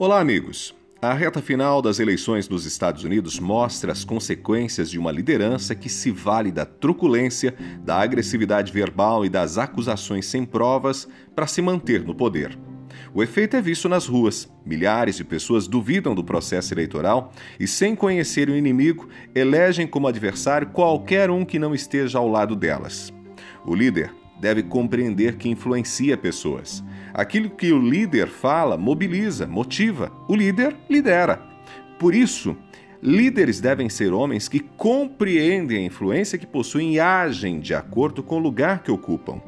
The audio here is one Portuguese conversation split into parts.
Olá, amigos. A reta final das eleições nos Estados Unidos mostra as consequências de uma liderança que se vale da truculência, da agressividade verbal e das acusações sem provas para se manter no poder. O efeito é visto nas ruas. Milhares de pessoas duvidam do processo eleitoral e, sem conhecer o inimigo, elegem como adversário qualquer um que não esteja ao lado delas. O líder deve compreender que influencia pessoas. Aquilo que o líder fala mobiliza, motiva. O líder lidera. Por isso, líderes devem ser homens que compreendem a influência que possuem e agem de acordo com o lugar que ocupam.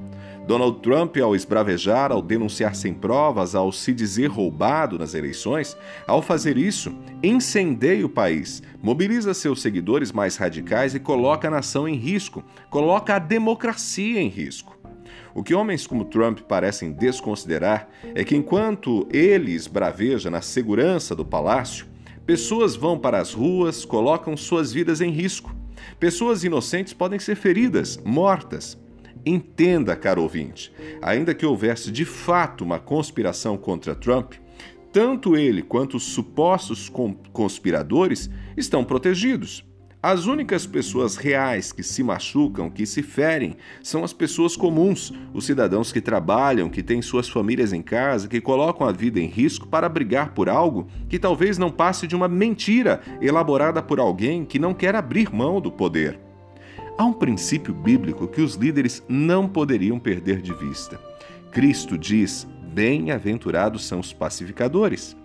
Donald Trump, ao esbravejar, ao denunciar sem provas, ao se dizer roubado nas eleições, ao fazer isso, incendeia o país, mobiliza seus seguidores mais radicais e coloca a nação em risco, coloca a democracia em risco. O que homens como Trump parecem desconsiderar é que enquanto ele esbraveja na segurança do palácio, pessoas vão para as ruas, colocam suas vidas em risco. Pessoas inocentes podem ser feridas, mortas. Entenda, caro ouvinte, ainda que houvesse de fato uma conspiração contra Trump, tanto ele quanto os supostos conspiradores estão protegidos. As únicas pessoas reais que se machucam, que se ferem, são as pessoas comuns, os cidadãos que trabalham, que têm suas famílias em casa, que colocam a vida em risco para brigar por algo que talvez não passe de uma mentira elaborada por alguém que não quer abrir mão do poder. Há um princípio bíblico que os líderes não poderiam perder de vista. Cristo diz: Bem-aventurados são os pacificadores.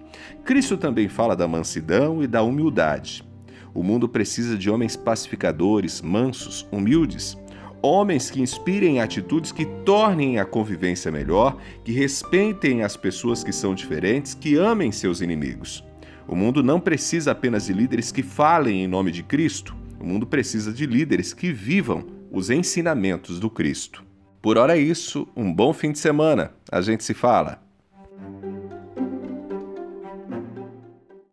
Cristo também fala da mansidão e da humildade. O mundo precisa de homens pacificadores, mansos, humildes, homens que inspirem atitudes que tornem a convivência melhor, que respeitem as pessoas que são diferentes, que amem seus inimigos. O mundo não precisa apenas de líderes que falem em nome de Cristo. O mundo precisa de líderes que vivam os ensinamentos do Cristo. Por hora é isso, um bom fim de semana. A gente se fala.